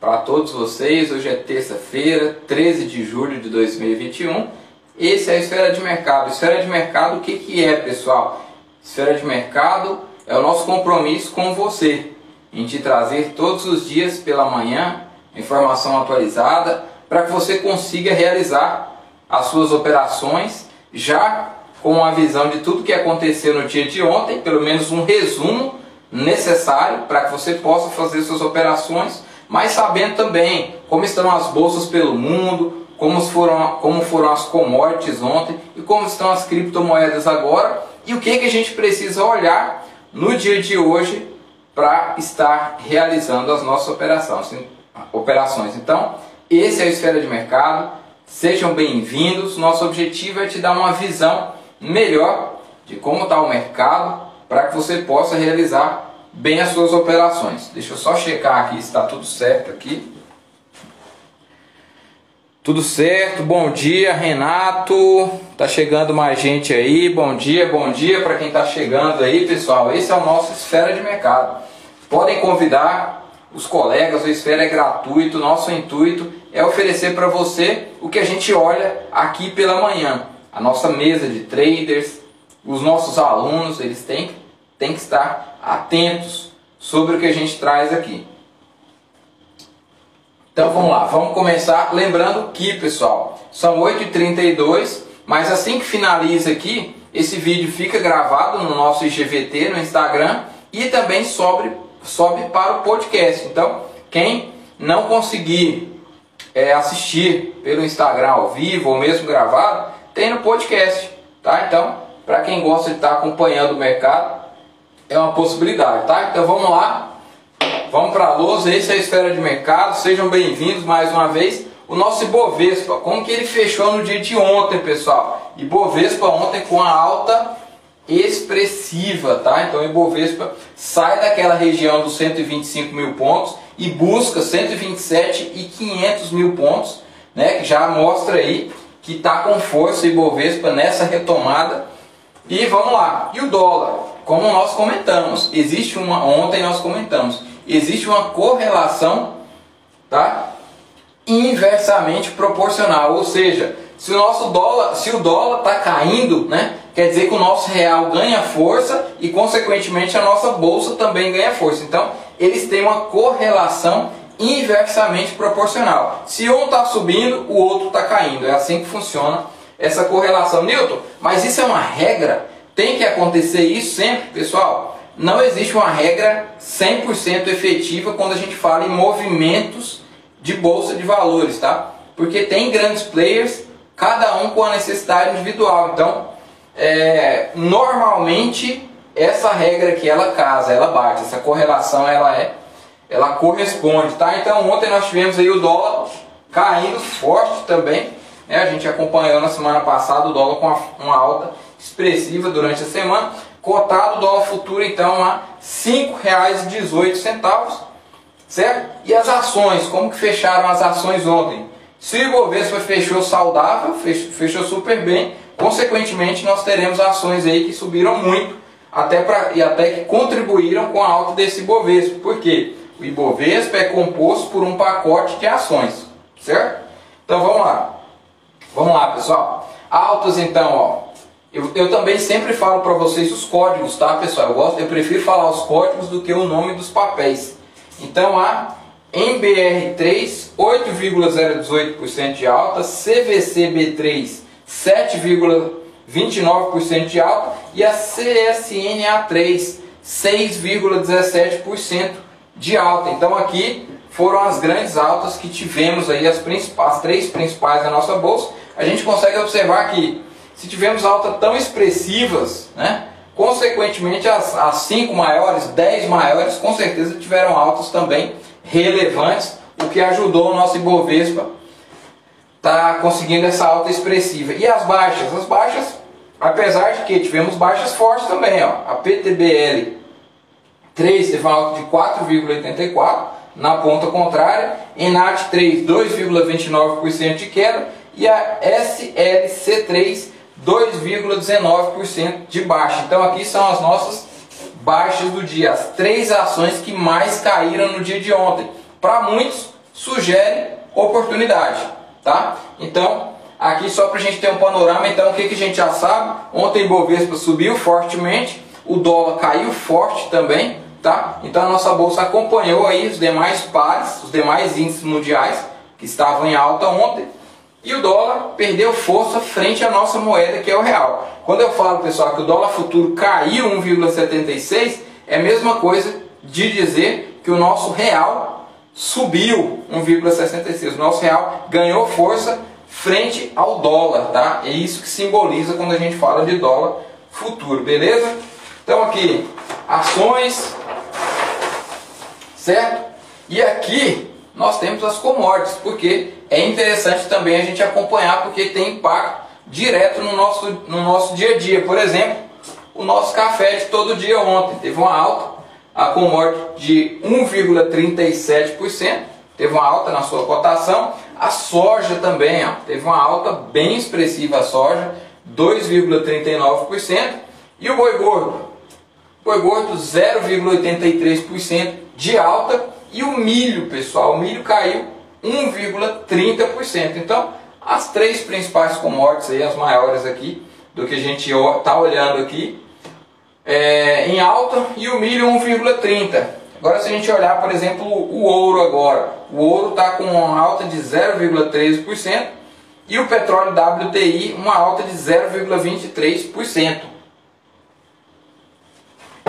para todos vocês. Hoje é terça-feira, 13 de julho de 2021. Esse é a Esfera de Mercado. Esfera de Mercado, o que, que é, pessoal? Esfera de Mercado é o nosso compromisso com você, em te trazer todos os dias pela manhã informação atualizada para que você consiga realizar as suas operações já com a visão de tudo que aconteceu no dia de ontem, pelo menos um resumo necessário para que você possa fazer suas operações, mas sabendo também como estão as bolsas pelo mundo, como foram, como foram as commodities ontem e como estão as criptomoedas agora e o que, que a gente precisa olhar no dia de hoje para estar realizando as nossas operações. Então, esse é o Esfera de Mercado. Sejam bem-vindos. Nosso objetivo é te dar uma visão melhor de como está o mercado para que você possa realizar bem as suas operações. Deixa eu só checar aqui se está tudo certo aqui. Tudo certo, bom dia Renato, tá chegando mais gente aí, bom dia, bom dia para quem está chegando aí pessoal, esse é o nosso Esfera de Mercado. Podem convidar os colegas, o Esfera é gratuito, nosso intuito é oferecer para você o que a gente olha aqui pela manhã. A nossa mesa de traders, os nossos alunos, eles têm, têm que estar atentos sobre o que a gente traz aqui. Então vamos lá, vamos começar lembrando que, pessoal, são 8h32, mas assim que finaliza aqui, esse vídeo fica gravado no nosso IGVT, no Instagram, e também sobe, sobe para o podcast. Então, quem não conseguir é, assistir pelo Instagram ao vivo ou mesmo gravado, tem no podcast, tá? Então, para quem gosta de estar acompanhando o mercado, é uma possibilidade, tá? Então vamos lá, vamos para a lousa, esse é a esfera de mercado, sejam bem-vindos mais uma vez. O nosso Ibovespa, como que ele fechou no dia de ontem, pessoal? Ibovespa ontem com a alta expressiva, tá? Então o Ibovespa sai daquela região dos 125 mil pontos e busca 127 e 500 mil pontos, né? Que já mostra aí que está com força o Ibovespa nessa retomada. E vamos lá, e o dólar? Como nós comentamos, existe uma, ontem nós comentamos, existe uma correlação, tá? Inversamente proporcional, ou seja, se o nosso dólar, se o dólar está caindo, né, quer dizer que o nosso real ganha força e consequentemente a nossa bolsa também ganha força. Então, eles têm uma correlação inversamente proporcional. Se um está subindo, o outro está caindo. É assim que funciona essa correlação. Newton, mas isso é uma regra? Tem que acontecer isso sempre, pessoal? Não existe uma regra 100% efetiva quando a gente fala em movimentos de bolsa de valores, tá? Porque tem grandes players, cada um com a necessidade individual. Então, é, normalmente essa regra que ela casa, ela bate, essa correlação ela é, ela corresponde, tá? Então ontem nós tivemos aí o dólar caindo forte também, né? A gente acompanhou na semana passada o dólar com uma alta expressiva durante a semana. Cotado o dólar futuro então a R$ 5,18, certo? E as ações, como que fecharam as ações ontem? Se o Ibovespa fechou saudável, fechou super bem, consequentemente nós teremos ações aí que subiram muito até pra, e até que contribuíram com a alta desse Ibovespa. Por quê? O Ibovespa é composto por um pacote de ações, certo? Então vamos lá. Vamos lá, pessoal. Altas então, ó. Eu, eu também sempre falo para vocês os códigos, tá, pessoal? Eu, gosto, eu prefiro falar os códigos do que o nome dos papéis. Então, a MBR3, 8,018% de alta, CVCB3, 7,29% de alta e a CSNA3, 6,17% de alta. Então, aqui foram as grandes altas que tivemos aí, as, as três principais da nossa bolsa. A gente consegue observar que se tivermos altas tão expressivas, né, consequentemente as, as cinco maiores, dez maiores, com certeza tiveram altas também relevantes, o que ajudou o nosso Ibovespa tá conseguindo essa alta expressiva. E as baixas? As baixas, apesar de que tivemos baixas fortes também, ó. A PTBL 3 teve uma alta de 4,84 na ponta contrária, Enat 3 2,29% de queda e a SLC3 2,19% de baixa. Então aqui são as nossas baixas do dia, as três ações que mais caíram no dia de ontem. Para muitos, sugere oportunidade, tá? Então, aqui só para a gente ter um panorama, então o que, que a gente já sabe? Ontem Bovespa subiu fortemente, o dólar caiu forte também, tá? Então a nossa bolsa acompanhou aí os demais pares, os demais índices mundiais que estavam em alta ontem, e o dólar perdeu força frente à nossa moeda, que é o real. Quando eu falo, pessoal, que o dólar futuro caiu 1,76, é a mesma coisa de dizer que o nosso real subiu 1,66. O nosso real ganhou força frente ao dólar, tá? É isso que simboliza quando a gente fala de dólar futuro, beleza? Então aqui, ações, certo? E aqui nós temos as commodities, porque é interessante também a gente acompanhar, porque tem impacto direto no nosso, no nosso dia a dia. Por exemplo, o nosso café de todo dia ontem teve uma alta, a commodity de 1,37%, teve uma alta na sua cotação. A soja também ó, teve uma alta bem expressiva, a soja, 2,39%. E o boi gordo? Boi gordo 0,83% de alta e o milho, pessoal, o milho caiu 1,30%. Então, as três principais commodities aí, as maiores aqui, do que a gente está olhando aqui, é, em alta e o milho 1,30%. Agora se a gente olhar, por exemplo, o ouro agora, o ouro está com uma alta de 0,13% e o petróleo WTI uma alta de 0,23%.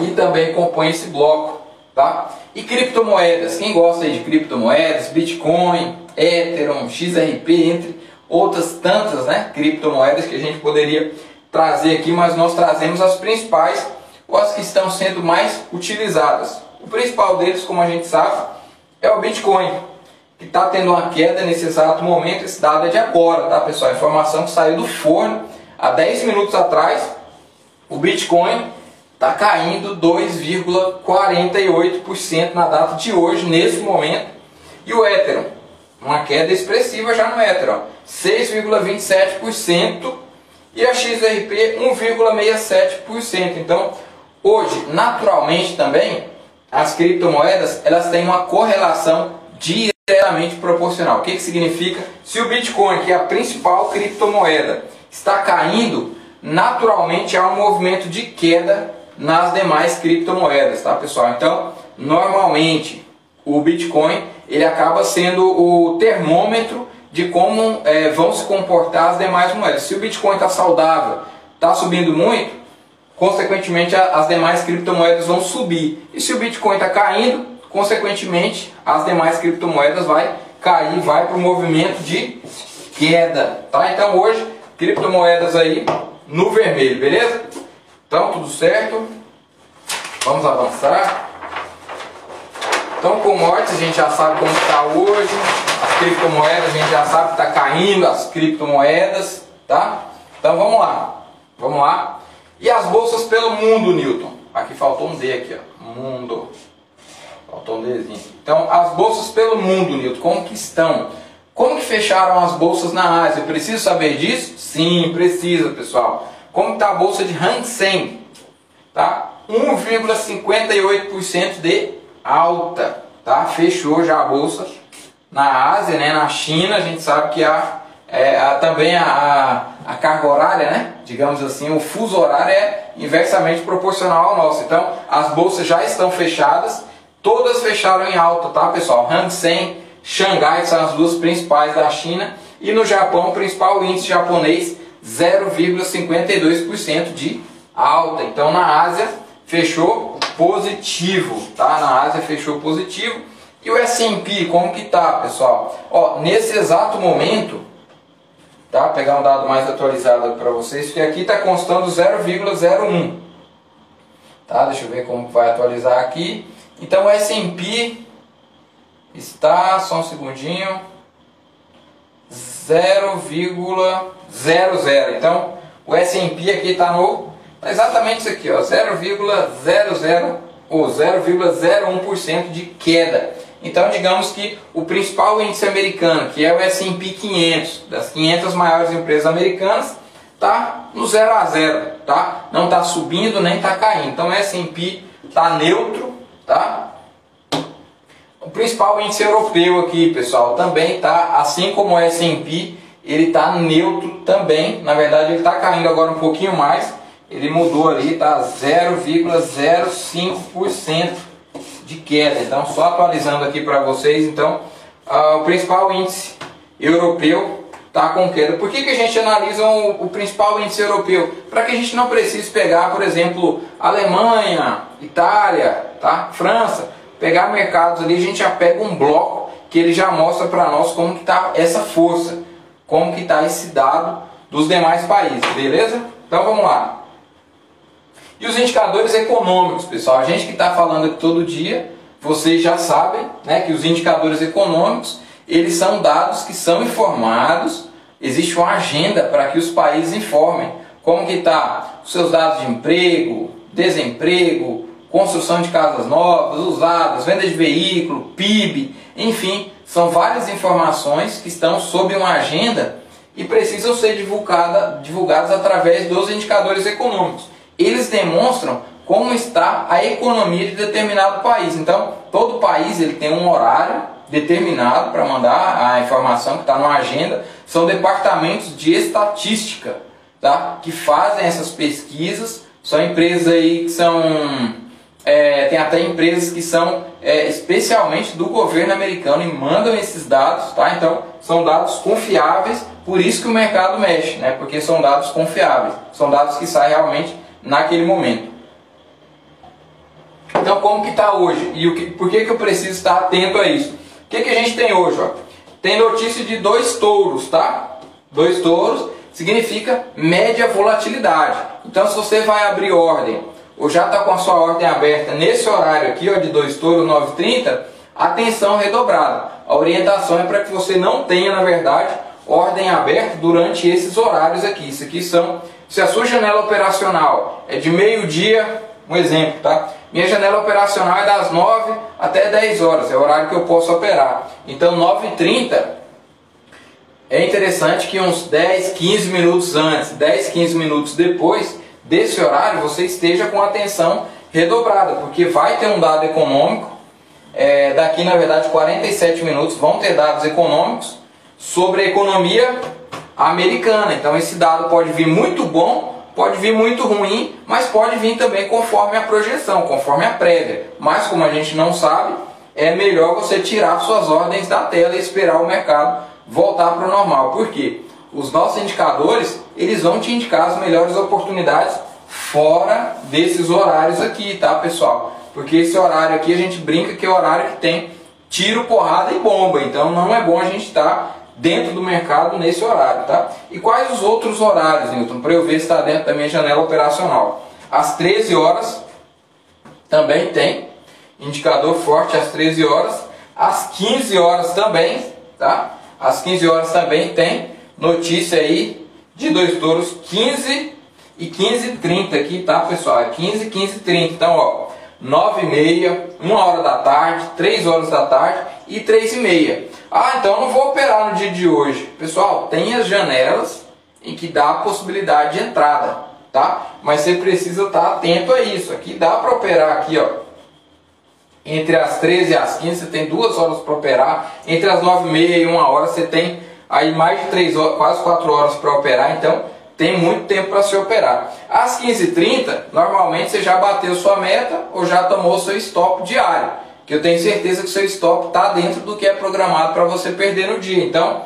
E também compõe esse bloco Tá? E criptomoedas, quem gosta de criptomoedas, Bitcoin, Ethereum, XRP, entre outras tantas né, criptomoedas que a gente poderia trazer aqui, mas nós trazemos as principais ou as que estão sendo mais utilizadas. O principal deles, como a gente sabe, é o Bitcoin, que está tendo uma queda nesse exato momento, esse dado é de agora, tá pessoal? A informação que saiu do forno há 10 minutos atrás, o Bitcoin está caindo 2,48% na data de hoje, nesse momento. E o Ethereum, uma queda expressiva já no Ethereum, 6,27% e a XRP 1,67%. Então, hoje, naturalmente também, as criptomoedas elas têm uma correlação diretamente proporcional. O que, que significa? Se o Bitcoin, que é a principal criptomoeda, está caindo, naturalmente há um movimento de queda nas demais criptomoedas, tá pessoal? Então, normalmente o Bitcoin ele acaba sendo o termômetro de como é, vão se comportar as demais moedas. Se o Bitcoin está saudável, está subindo muito, consequentemente as demais criptomoedas vão subir. E se o Bitcoin está caindo, consequentemente as demais criptomoedas vai cair, vai para o movimento de queda, tá? Então hoje criptomoedas aí no vermelho, beleza? Então, tudo certo? Vamos avançar. Então, commodities a gente já sabe como está hoje. As criptomoedas a gente já sabe que está caindo as criptomoedas, tá? Então, vamos lá. Vamos lá. E as bolsas pelo mundo, Newton? Aqui faltou um D aqui, ó. Mundo. Faltou um Dzinho. Então, as bolsas pelo mundo, Newton, como que estão? Como que fecharam as bolsas na Ásia? Preciso saber disso? Sim, precisa, pessoal. Como está a bolsa de Hang Seng? Tá? 1,58% de alta. Tá? Fechou já a bolsa na Ásia, né? na China. A gente sabe que é, há também a, a, carga horária, né? digamos assim, o fuso horário é inversamente proporcional ao nosso. Então, as bolsas já estão fechadas. Todas fecharam em alta, tá, pessoal? Hang Seng, Xangai são as duas principais da China. E no Japão, o principal índice japonês 0,52% de alta. Então na Ásia fechou positivo, tá? Na Ásia fechou positivo. E o S&P, como que tá, pessoal? Ó, nesse exato momento, tá? Vou pegar um dado mais atualizado para vocês, que aqui está constando 0,01. Tá? Deixa eu ver como vai atualizar aqui. Então o S&P está, só um segundinho, 0,00. Então, o S&P aqui está no tá exatamente isso aqui, ó, 0,00 ou 0,01% de queda. Então, digamos que o principal índice americano, que é o S&P 500, das 500 maiores empresas americanas, está no 0 a 0, tá? Não está subindo nem está caindo. Então, o S&P está neutro, tá? O principal índice europeu aqui, pessoal, também está, assim como o S&P, ele está neutro também. Na verdade, ele está caindo agora um pouquinho mais. Ele mudou ali, tá 0,05% de queda. Então, só atualizando aqui para vocês, então, uh, o principal índice europeu está com queda. Por que, que a gente analisa o, o principal índice europeu? Para que a gente não precise pegar, por exemplo, Alemanha, Itália, tá? França, pegar mercados ali, a gente já pega um bloco que ele já mostra para nós como que está essa força, como que está esse dado dos demais países, beleza? Então vamos lá. E os indicadores econômicos, pessoal, a gente que está falando aqui todo dia, vocês já sabem né, que os indicadores econômicos, eles são dados que são informados, existe uma agenda para que os países informem como que está os seus dados de emprego, desemprego, construção de casas novas, usadas, venda de veículo, PIB, enfim, são várias informações que estão sob uma agenda e precisam ser divulgada, divulgadas através dos indicadores econômicos eles demonstram como está a economia de determinado país. Então, todo país ele tem um horário determinado para mandar a informação que está na agenda. São departamentos de estatística tá? que fazem essas pesquisas. São empresas aí que são. É, tem até empresas que são é, especialmente do governo americano e mandam esses dados, tá? Então são dados confiáveis, por isso que o mercado mexe, né? Porque são dados confiáveis, são dados que saem realmente naquele momento. Então, como que está hoje? E o que, por que, que eu preciso estar atento a isso? O que, que a gente tem hoje? Ó? Tem notícia de dois touros, tá? Dois touros significa média volatilidade. Então, se você vai abrir ordem, ou já está com a sua ordem aberta nesse horário aqui, ó, de dois touros 9,30, atenção redobrada. A orientação é para que você não tenha, na verdade, ordem aberta durante esses horários aqui. Isso aqui são se a sua janela operacional é de meio-dia, um exemplo, tá? Minha janela operacional é das 9 até 10 horas, é o horário que eu posso operar. Então, 9h30 é interessante que uns 10, 15 minutos antes, 10, 15 minutos depois desse horário, você esteja com atenção redobrada, porque vai ter um dado econômico. É, daqui, na verdade, 47 minutos vão ter dados econômicos sobre a economia americana. Então esse dado pode vir muito bom, pode vir muito ruim, mas pode vir também conforme a projeção, conforme a prévia. Mas como a gente não sabe, é melhor você tirar suas ordens da tela e esperar o mercado voltar para o normal. Por quê? Os nossos indicadores, eles vão te indicar as melhores oportunidades fora desses horários aqui, tá, pessoal? Porque esse horário aqui a gente brinca que é o horário que tem tiro, porrada e bomba. Então não é bom a gente estar tá dentro do mercado nesse horário, tá? E quais os outros horários, Newton, para eu ver se está dentro da minha janela operacional? Às 13 horas também tem indicador forte às 13 horas, às 15 horas também, tá? Às 15 horas também tem notícia aí de dois touros 15 e 15 e 30 aqui, tá, pessoal? É 15 e 15 e 30. Então, ó, 9 e meia, 1 hora da tarde, 3 horas da tarde e 3 e meia. Ah, então eu não vou operar no dia de hoje. Pessoal, tem as janelas em que dá a possibilidade de entrada, tá? Mas você precisa estar atento a isso. Aqui dá para operar aqui, ó. Entre as 13 e as 15 você tem duas horas para operar. Entre as 9 e meia e 1 hora você tem aí mais de 3 horas, quase 4 horas para operar. Então tem muito tempo para se operar. Às 15h30, normalmente você já bateu sua meta ou já tomou seu stop diário que eu tenho certeza que seu stop está dentro do que é programado para você perder no dia. Então,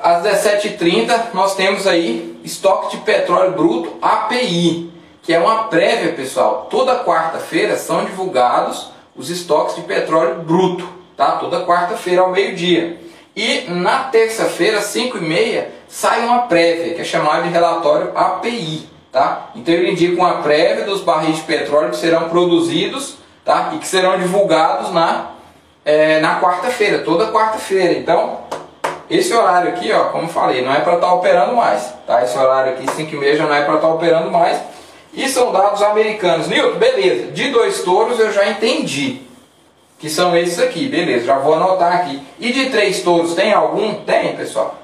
às 17h30 nós temos aí estoque de petróleo bruto API, que é uma prévia, pessoal. Toda quarta-feira são divulgados os estoques de petróleo bruto, tá? Toda quarta-feira ao meio-dia. E na terça-feira, 5h30, sai uma prévia, que é chamada de relatório API, tá? Então ele indica uma prévia dos barris de petróleo que serão produzidos tá? e que serão divulgados na, é, na quarta-feira, toda quarta-feira. Então, esse horário aqui, ó, como falei, não é para estar tá operando mais. Tá? Esse horário aqui, 5 e meia, já não é para estar tá operando mais. E são dados americanos. Nilton, beleza. De dois touros eu já entendi. Que são esses aqui, beleza. Já vou anotar aqui. E de três touros tem algum? Tem, pessoal.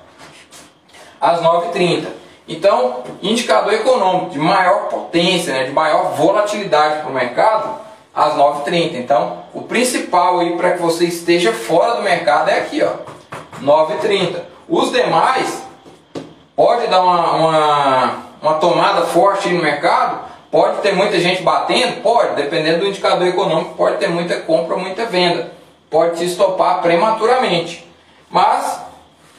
Às 9h30. Então, indicador econômico de maior potência, né, de maior volatilidade para o mercado, às 9h30. Então, o principal aí para que você esteja fora do mercado é aqui, ó, 9h30. Os demais, pode dar uma, uma, uma tomada forte no mercado, pode ter muita gente batendo, pode, dependendo do indicador econômico, pode ter muita compra, muita venda, pode se estopar prematuramente. Mas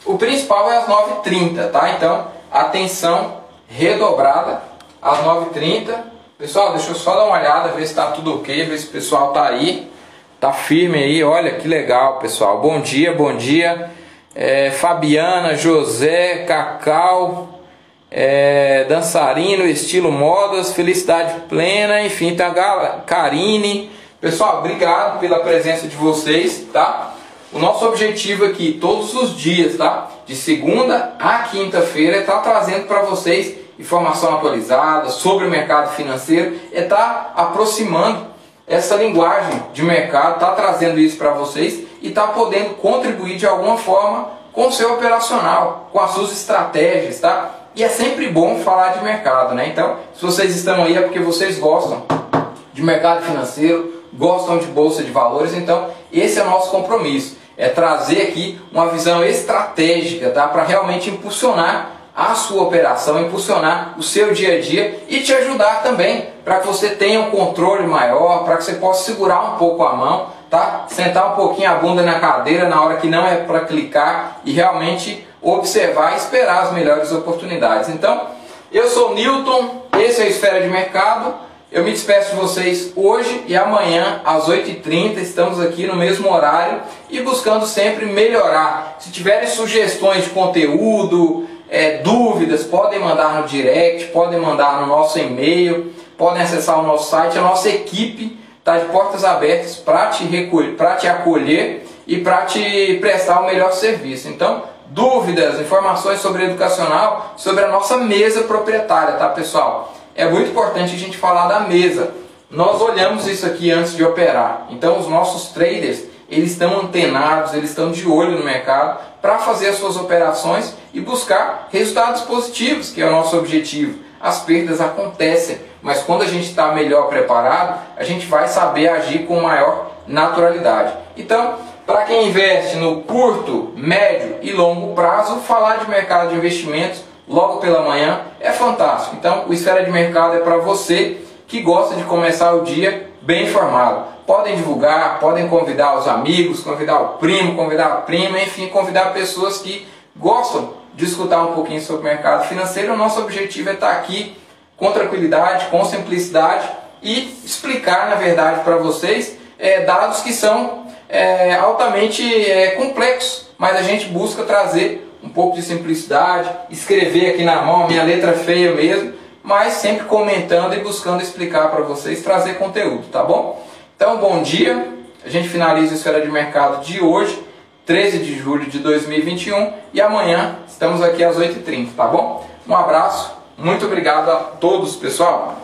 o principal é às 9h30, tá? Então, atenção redobrada às 9h30. Pessoal, deixa eu só dar uma olhada, ver se está tudo ok, ver se o pessoal está aí. Tá firme aí, olha que legal, pessoal. Bom dia, bom dia. É, Fabiana, José, Cacau, é, dançarino, estilo modas, felicidade plena, enfim, tá Karine. Pessoal, obrigado pela presença de vocês, tá? O nosso objetivo aqui, todos os dias, tá? De segunda a quinta-feira, é estar tá trazendo para vocês informação atualizada sobre o mercado financeiro, é estar tá aproximando essa linguagem de mercado, tá trazendo isso para vocês e tá podendo contribuir de alguma forma com o seu operacional, com as suas estratégias, tá? E é sempre bom falar de mercado, né? Então, se vocês estão aí é porque vocês gostam de mercado financeiro, gostam de bolsa de valores, então esse é o nosso compromisso é trazer aqui uma visão estratégica tá? para realmente impulsionar a sua operação, impulsionar o seu dia a dia e te ajudar também para que você tenha um controle maior, para que você possa segurar um pouco a mão, tá? Sentar um pouquinho a bunda na cadeira na hora que não é para clicar e realmente observar e esperar as melhores oportunidades. Então, eu sou Newton, esse é a Esfera de Mercado. Eu me despeço de vocês hoje e amanhã às 8h30. Estamos aqui no mesmo horário e buscando sempre melhorar. Se tiverem sugestões de conteúdo, é, dúvidas, podem mandar no direct, podem mandar no nosso e-mail, podem acessar o nosso site. A nossa equipe está de portas abertas para te, te acolher e para te prestar o melhor serviço. Então, dúvidas, informações sobre educacional, sobre a nossa mesa proprietária, tá pessoal? é muito importante a gente falar da mesa. Nós olhamos isso aqui antes de operar. Então os nossos traders, eles estão antenados, eles estão de olho no mercado para fazer as suas operações e buscar resultados positivos, que é o nosso objetivo. As perdas acontecem, mas quando a gente está melhor preparado, a gente vai saber agir com maior naturalidade. Então, para quem investe no curto, médio e longo prazo, falar de mercado de investimentos logo pela manhã é fantástico. Então, o Esfera de Mercado é para você que gosta de começar o dia bem informado. Podem divulgar, podem convidar os amigos, convidar o primo, convidar a prima, enfim, convidar pessoas que gostam de escutar um pouquinho sobre o mercado financeiro. O nosso objetivo é estar aqui com tranquilidade, com simplicidade e explicar, na verdade, para vocês é, dados que são é, altamente é, complexos, mas a gente busca trazer um pouco de simplicidade, escrever aqui na mão, minha letra feia mesmo, mas sempre comentando e buscando explicar para vocês, trazer conteúdo, tá bom? Então, bom dia. A gente finaliza a esfera de mercado de hoje, 13 de julho de 2021, e amanhã estamos aqui às 8h30, tá bom? Um abraço, muito obrigado a todos, pessoal.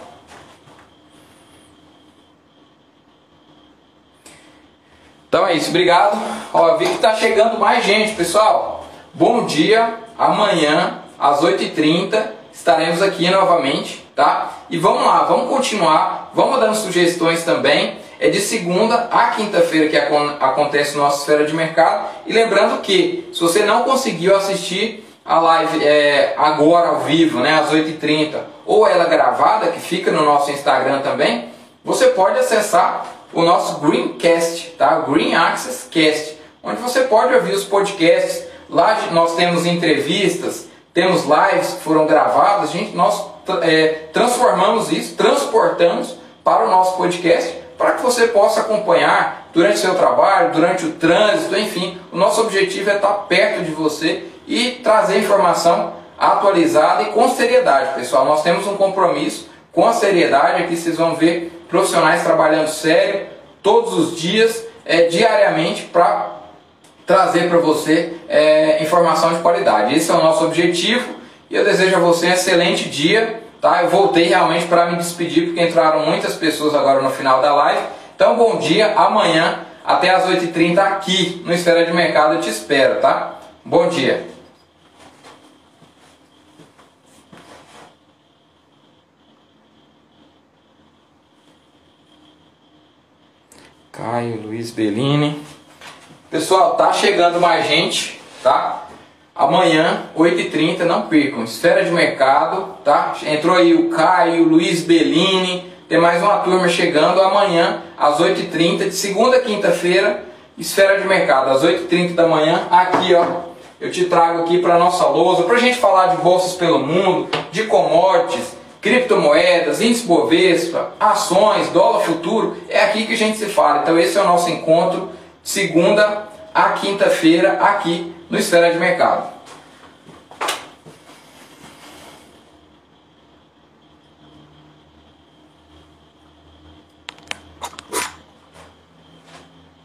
Então é isso, obrigado. Ó, vi que está chegando mais gente, pessoal. Bom dia, amanhã às 8h30 estaremos aqui novamente, tá? E vamos lá, vamos continuar, vamos dando sugestões também. É de segunda a quinta-feira que acontece nossa esfera de mercado. E lembrando que, se você não conseguiu assistir a live é, agora ao vivo, né, às 8h30, ou ela gravada, que fica no nosso Instagram também, você pode acessar o nosso Greencast, tá? Green Access Cast, onde você pode ouvir os podcasts Lá nós temos entrevistas, temos lives que foram gravadas, gente, nós é, transformamos isso, transportamos para o nosso podcast para que você possa acompanhar durante seu trabalho, durante o trânsito, enfim. O nosso objetivo é estar perto de você e trazer informação atualizada e com seriedade, pessoal. Nós temos um compromisso com a seriedade, aqui vocês vão ver profissionais trabalhando sério todos os dias, é, diariamente, para trazer para você é, informação de qualidade. Esse é o nosso objetivo e eu desejo a você um excelente dia. Tá? Eu voltei realmente para me despedir porque entraram muitas pessoas agora no final da live. Então, bom dia. Amanhã, até às 8h30 aqui no Esfera de Mercado eu te espero, tá? Bom dia. Caio Luiz Bellini. Pessoal, tá chegando mais gente, tá? Amanhã, 8h30, não percam. Esfera de mercado, tá? Entrou aí o Caio, Luiz Bellini. Tem mais uma turma chegando amanhã, às 8h30, de segunda a quinta-feira. Esfera de mercado, às 8h30 da manhã. Aqui, ó. Eu te trago aqui para nossa lousa, para a gente falar de bolsas pelo mundo, de commodities, criptomoedas, índice Bovespa, ações, dólar futuro. É aqui que a gente se fala. Então, esse é o nosso encontro, segunda a quinta-feira, aqui no Esfera de Mercado.